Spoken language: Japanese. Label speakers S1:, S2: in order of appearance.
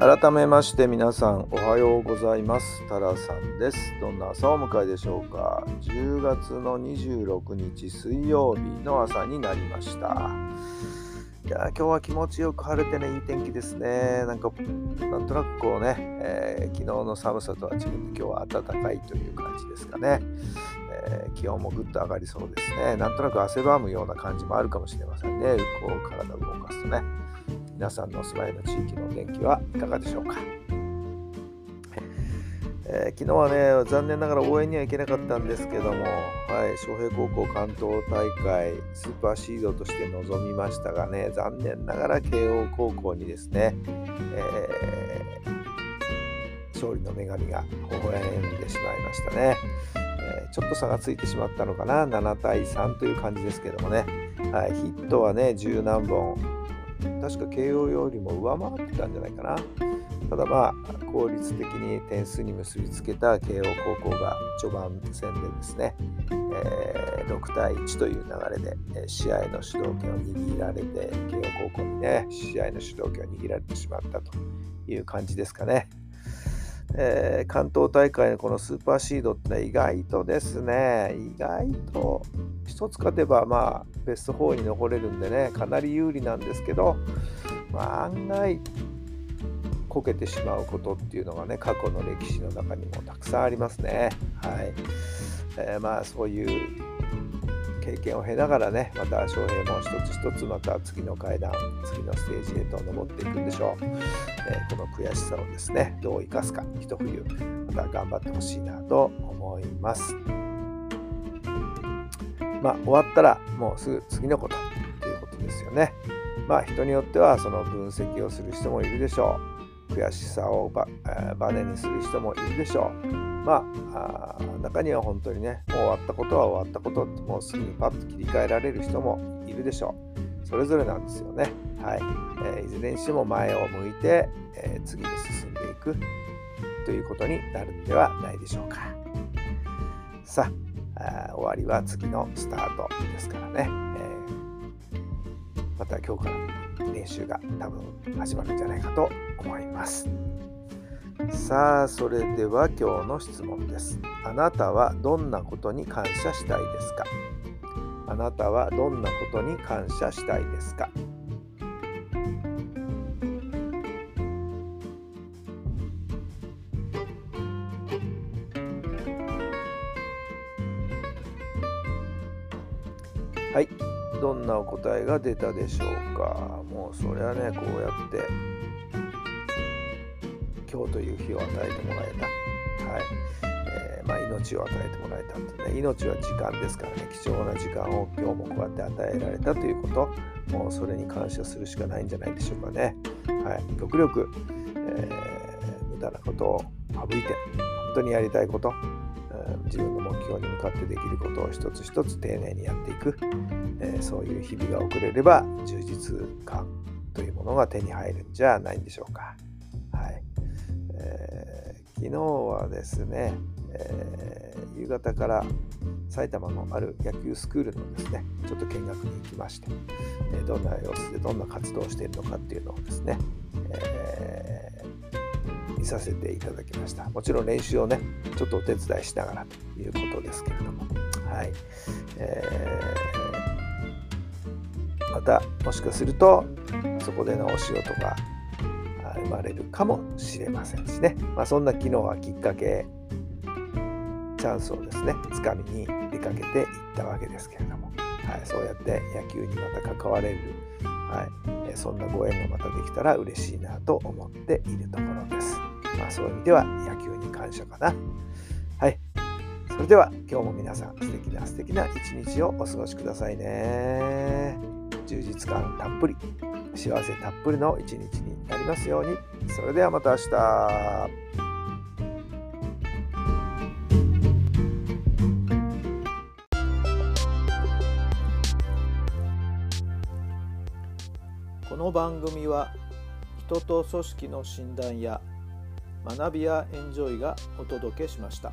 S1: 改めまして皆さんおはようございます。タラさんです。どんな朝をお迎えでしょうか。10月の26日水曜日の朝になりました。いや今日は気持ちよく晴れてねいい天気ですね。なんかなんとなくこうね、えー、昨日の寒さとは違って今日は暖かいという感じですかね、えー、気温もぐっと上がりそうですね。なんとなく汗ばむような感じもあるかもしれませんね。こう体を動かすとね。皆さんのお住まいの地域のお天気はいかがでしょうか、えー、昨日はね残念ながら応援には行けなかったんですけども、はい、昌平高校関東大会スーパーシードとして臨みましたがね残念ながら慶応高校にですね、えー、勝利の女神が微笑んでしまいましたね。えちょっと差がついてしまったのかな？7対3という感じですけどもね、はい、ヒットはね十何本確か慶応よりも上回ってたんじゃないかな。ただまあ効率的に点数に結びつけた慶応高校が序盤戦でですね、えー、6対1という流れで試合の主導権を握られて慶応高校にね試合の主導権を握られてしまったという感じですかね。えー、関東大会のこのスーパーシードってのは意外とですね、意外と1つ勝てばまあベスト4に残れるんでね、かなり有利なんですけど、まあ、案外こけてしまうことっていうのがね、過去の歴史の中にもたくさんありますね。はい。えー、まあそういう経験を経ながらね、また翔平も一つ一つまた次の階段、次のステージへと登っていくんでしょう。えー、この悔しさをですね、どう生かすか、一冬、また頑張ってほしいなと思います。まあ、終わったらもうすぐ次のことということですよね。まあ、人によってはその分析をする人もいるでしょう。悔しさをバ,、えー、バネにする人もいるでしょう。まあ中には本当にねもう終わったことは終わったことってもうすぐにパッと切り替えられる人もいるでしょう。それぞれなんですよね。はい、えー、いずれにしても前を向いて、えー、次に進んでいく。ということになるんではないでしょうか。さあ終わりは次のスタートですからね、えー、また今日から練習が多分始まるんじゃないかと思います。さあそれでは今日の質問です。あなたはどんなことに感謝したいですか？あなたはどんなことに感謝したいですか？はい。どんなお答えが出たでしょうか？もうそれはねこうやって今日という日を与えてもらえた、はい。えー、まあ、命を与えてもらえたってね。命は時間ですからね。貴重な時間を今日もこうやって与えられたということ。もうそれに感謝するしかないんじゃないでしょうかね、はい、極力、えー、無駄なことを省いて本当にやりたいこと、自分の目標に向かってできることを一つ一つ丁寧にやっていく、えー、そういう日々が送れれば充実感というものが手に入るんじゃないんでしょうか。はい。昨日はですね、えー、夕方から埼玉のある野球スクールのですね、ちょっと見学に行きまして、えー、どんな様子でどんな活動をしているのかっていうのをですね、えー、見させていただきました。もちろん練習をね、ちょっとお手伝いしながらということですけれども、はい。えー、また、もしかすると、そこでのお塩とか、生まれるかもしれませんしね、まあ、そんな昨日はきっかけチャンスをですねつかみに出かけていったわけですけれども、はい、そうやって野球にまた関われる、はい、そんなご縁がまたできたら嬉しいなと思っているところです。まあ、そういう意味では野球に感謝かな。はい。それでは今日も皆さん素敵な素敵な一日をお過ごしくださいね。充実感たっぷり幸せたっぷりの一日になりますようにそれではまた明日この番組は人と組織の診断や学びやエンジョイがお届けしました。